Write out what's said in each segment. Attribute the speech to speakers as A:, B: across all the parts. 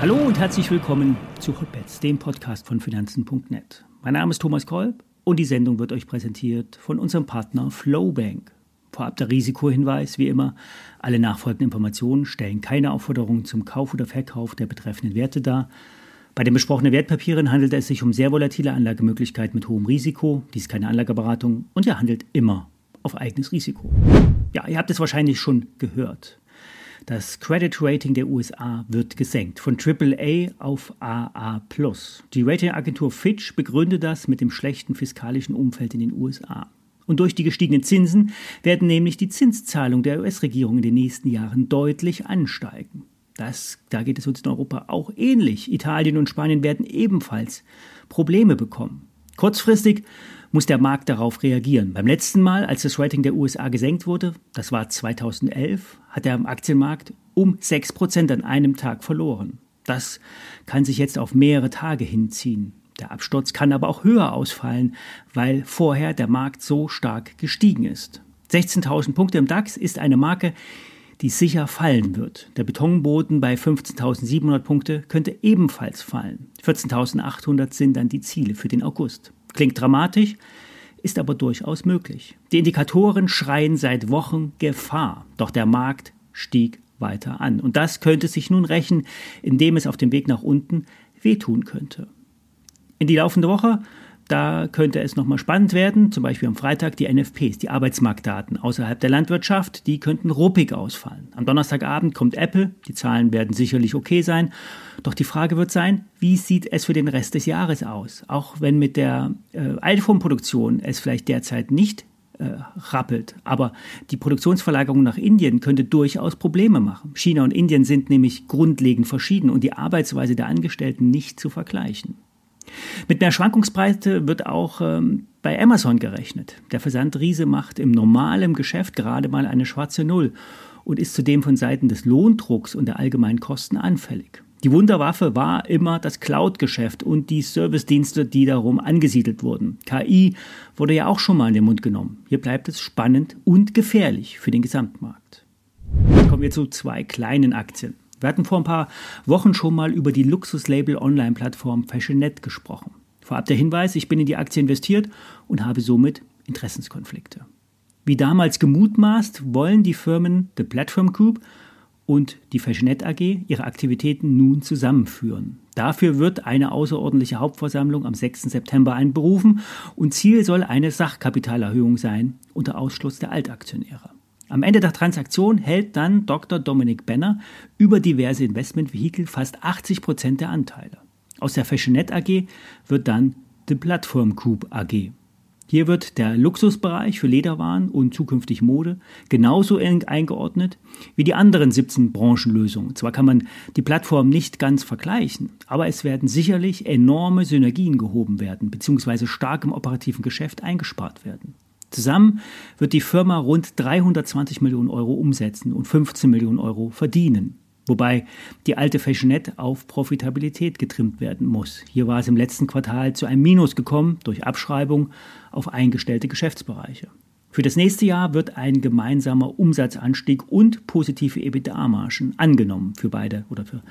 A: Hallo und herzlich willkommen zu Hotbets, dem Podcast von Finanzen.net. Mein Name ist Thomas Kolb und die Sendung wird euch präsentiert von unserem Partner Flowbank. Vorab der Risikohinweis, wie immer, alle nachfolgenden Informationen stellen keine Aufforderung zum Kauf oder Verkauf der betreffenden Werte dar. Bei den besprochenen Wertpapieren handelt es sich um sehr volatile Anlagemöglichkeiten mit hohem Risiko. Dies ist keine Anlageberatung und ihr handelt immer auf eigenes Risiko. Ja, ihr habt es wahrscheinlich schon gehört. Das Credit Rating der USA wird gesenkt von AAA auf AA+. Die Ratingagentur Fitch begründet das mit dem schlechten fiskalischen Umfeld in den USA. Und durch die gestiegenen Zinsen werden nämlich die Zinszahlungen der US-Regierung in den nächsten Jahren deutlich ansteigen. Das, da geht es uns in Europa auch ähnlich. Italien und Spanien werden ebenfalls Probleme bekommen. Kurzfristig muss der Markt darauf reagieren. Beim letzten Mal, als das Rating der USA gesenkt wurde, das war 2011, hat der Aktienmarkt um 6% an einem Tag verloren. Das kann sich jetzt auf mehrere Tage hinziehen. Der Absturz kann aber auch höher ausfallen, weil vorher der Markt so stark gestiegen ist. 16.000 Punkte im DAX ist eine Marke, die sicher fallen wird. Der Betonboden bei 15.700 Punkte könnte ebenfalls fallen. 14.800 sind dann die Ziele für den August. Klingt dramatisch, ist aber durchaus möglich. Die Indikatoren schreien seit Wochen Gefahr, doch der Markt stieg weiter an. Und das könnte sich nun rächen, indem es auf dem Weg nach unten wehtun könnte. In die laufende Woche da könnte es nochmal spannend werden, zum Beispiel am Freitag die NFPs, die Arbeitsmarktdaten außerhalb der Landwirtschaft, die könnten ruppig ausfallen. Am Donnerstagabend kommt Apple, die Zahlen werden sicherlich okay sein, doch die Frage wird sein, wie sieht es für den Rest des Jahres aus? Auch wenn mit der äh, iPhone-Produktion es vielleicht derzeit nicht äh, rappelt. Aber die Produktionsverlagerung nach Indien könnte durchaus Probleme machen. China und Indien sind nämlich grundlegend verschieden und die Arbeitsweise der Angestellten nicht zu vergleichen. Mit mehr Schwankungsbreite wird auch ähm, bei Amazon gerechnet. Der Versandriese macht im normalen Geschäft gerade mal eine schwarze Null und ist zudem von Seiten des Lohndrucks und der allgemeinen Kosten anfällig. Die Wunderwaffe war immer das Cloud-Geschäft und die Servicedienste, die darum angesiedelt wurden. KI wurde ja auch schon mal in den Mund genommen. Hier bleibt es spannend und gefährlich für den Gesamtmarkt. Kommen wir zu zwei kleinen Aktien. Wir hatten vor ein paar Wochen schon mal über die Luxuslabel-Online-Plattform Fashionet gesprochen. Vorab der Hinweis, ich bin in die Aktie investiert und habe somit Interessenskonflikte. Wie damals gemutmaßt, wollen die Firmen The Platform Group und die Fashionet AG ihre Aktivitäten nun zusammenführen. Dafür wird eine außerordentliche Hauptversammlung am 6. September einberufen und Ziel soll eine Sachkapitalerhöhung sein unter Ausschluss der Altaktionäre. Am Ende der Transaktion hält dann Dr. Dominik Benner über diverse Investmentvehikel fast 80 Prozent der Anteile. Aus der Fashionet AG wird dann die Plattform Group AG. Hier wird der Luxusbereich für Lederwaren und zukünftig Mode genauso eng eingeordnet wie die anderen 17 Branchenlösungen. Zwar kann man die Plattform nicht ganz vergleichen, aber es werden sicherlich enorme Synergien gehoben werden bzw. stark im operativen Geschäft eingespart werden. Zusammen wird die Firma rund 320 Millionen Euro umsetzen und 15 Millionen Euro verdienen. Wobei die alte Fashionet auf Profitabilität getrimmt werden muss. Hier war es im letzten Quartal zu einem Minus gekommen durch Abschreibung auf eingestellte Geschäftsbereiche. Für das nächste Jahr wird ein gemeinsamer Umsatzanstieg und positive EBITDA-Margen angenommen für beide oder für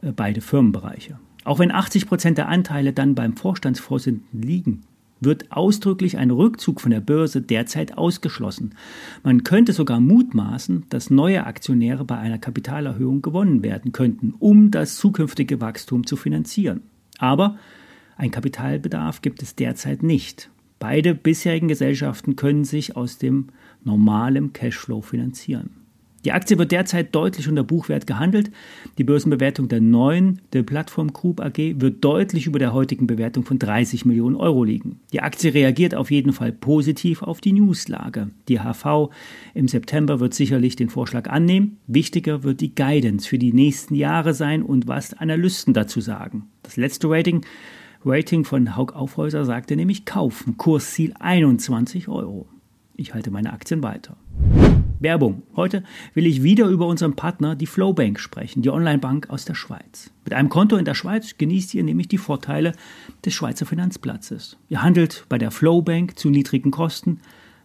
A: äh, beide Firmenbereiche. Auch wenn 80 Prozent der Anteile dann beim Vorstandsvorsitzenden liegen, wird ausdrücklich ein Rückzug von der Börse derzeit ausgeschlossen. Man könnte sogar mutmaßen, dass neue Aktionäre bei einer Kapitalerhöhung gewonnen werden könnten, um das zukünftige Wachstum zu finanzieren. Aber ein Kapitalbedarf gibt es derzeit nicht. Beide bisherigen Gesellschaften können sich aus dem normalen Cashflow finanzieren. Die Aktie wird derzeit deutlich unter Buchwert gehandelt. Die Börsenbewertung der neuen, der Plattform Group AG, wird deutlich über der heutigen Bewertung von 30 Millionen Euro liegen. Die Aktie reagiert auf jeden Fall positiv auf die Newslage. Die HV im September wird sicherlich den Vorschlag annehmen. Wichtiger wird die Guidance für die nächsten Jahre sein und was Analysten dazu sagen. Das letzte Rating Rating von Haug Aufhäuser sagte nämlich kaufen, Kursziel 21 Euro. Ich halte meine Aktien weiter. Werbung. Heute will ich wieder über unseren Partner, die Flowbank, sprechen, die Onlinebank aus der Schweiz. Mit einem Konto in der Schweiz genießt ihr nämlich die Vorteile des Schweizer Finanzplatzes. Ihr handelt bei der Flowbank zu niedrigen Kosten,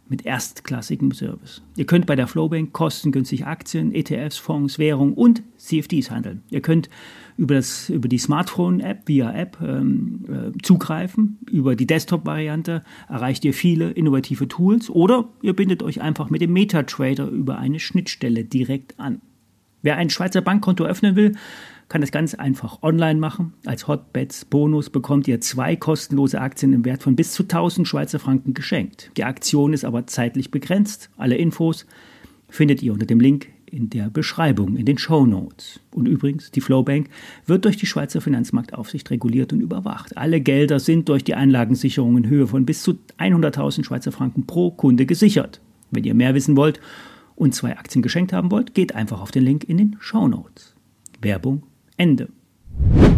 A: mit erstklassigem Service. Ihr könnt bei der Flowbank kostengünstig Aktien, ETFs, Fonds, Währung und CFDs handeln. Ihr könnt über, das, über die Smartphone-App via App ähm, äh, zugreifen. Über die Desktop-Variante erreicht ihr viele innovative Tools oder ihr bindet euch einfach mit dem MetaTrader über eine Schnittstelle direkt an. Wer ein Schweizer Bankkonto öffnen will, kann das ganz einfach online machen. Als Hotbets Bonus bekommt ihr zwei kostenlose Aktien im Wert von bis zu 1000 Schweizer Franken geschenkt. Die Aktion ist aber zeitlich begrenzt. Alle Infos findet ihr unter dem Link in der Beschreibung, in den Show Notes. Und übrigens, die Flowbank wird durch die Schweizer Finanzmarktaufsicht reguliert und überwacht. Alle Gelder sind durch die Einlagensicherung in Höhe von bis zu 100.000 Schweizer Franken pro Kunde gesichert. Wenn ihr mehr wissen wollt und zwei Aktien geschenkt haben wollt, geht einfach auf den Link in den Show Notes. Werbung Ende.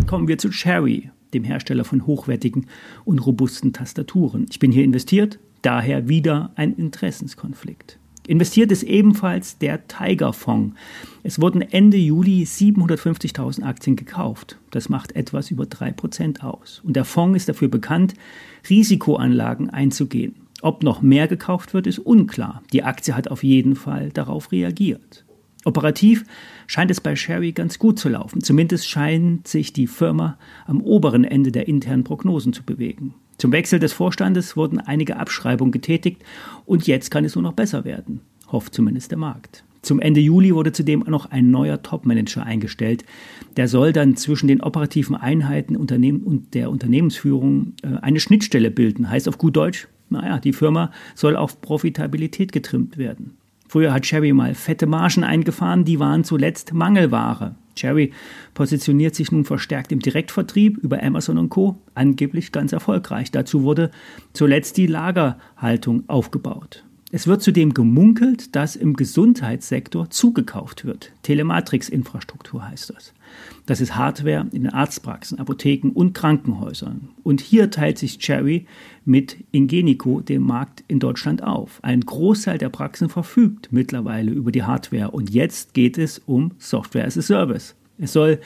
A: Kommen wir zu Cherry, dem Hersteller von hochwertigen und robusten Tastaturen. Ich bin hier investiert, daher wieder ein Interessenskonflikt. Investiert ist ebenfalls der Tiger Fonds. Es wurden Ende Juli 750.000 Aktien gekauft. Das macht etwas über 3% aus. Und der Fonds ist dafür bekannt, Risikoanlagen einzugehen. Ob noch mehr gekauft wird, ist unklar. Die Aktie hat auf jeden Fall darauf reagiert. Operativ scheint es bei Sherry ganz gut zu laufen. Zumindest scheint sich die Firma am oberen Ende der internen Prognosen zu bewegen. Zum Wechsel des Vorstandes wurden einige Abschreibungen getätigt und jetzt kann es nur noch besser werden, hofft zumindest der Markt. Zum Ende Juli wurde zudem noch ein neuer Topmanager eingestellt. Der soll dann zwischen den operativen Einheiten und der Unternehmensführung äh, eine Schnittstelle bilden. Heißt auf gut Deutsch, naja, die Firma soll auf Profitabilität getrimmt werden. Früher hat Cherry mal fette Margen eingefahren, die waren zuletzt Mangelware. Cherry positioniert sich nun verstärkt im Direktvertrieb über Amazon und Co. angeblich ganz erfolgreich. Dazu wurde zuletzt die Lagerhaltung aufgebaut. Es wird zudem gemunkelt, dass im Gesundheitssektor zugekauft wird. Telematrix-Infrastruktur heißt das. Das ist Hardware in den Arztpraxen, Apotheken und Krankenhäusern. Und hier teilt sich Cherry mit Ingenico den Markt in Deutschland auf. Ein Großteil der Praxen verfügt mittlerweile über die Hardware und jetzt geht es um Software as a Service. Es soll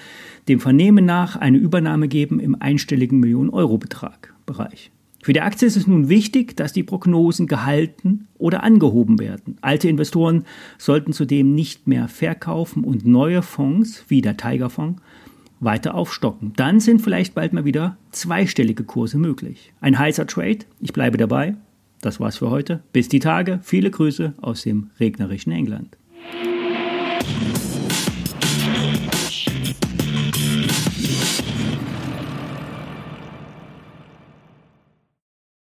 A: dem Vernehmen nach eine Übernahme geben im einstelligen Millionen-Euro-Betrag-Bereich. Für die Aktie ist es nun wichtig, dass die Prognosen gehalten oder angehoben werden. Alte Investoren sollten zudem nicht mehr verkaufen und neue Fonds, wie der Tiger Fonds, weiter aufstocken. Dann sind vielleicht bald mal wieder zweistellige Kurse möglich. Ein heißer Trade, ich bleibe dabei. Das war's für heute. Bis die Tage. Viele Grüße aus dem regnerischen England.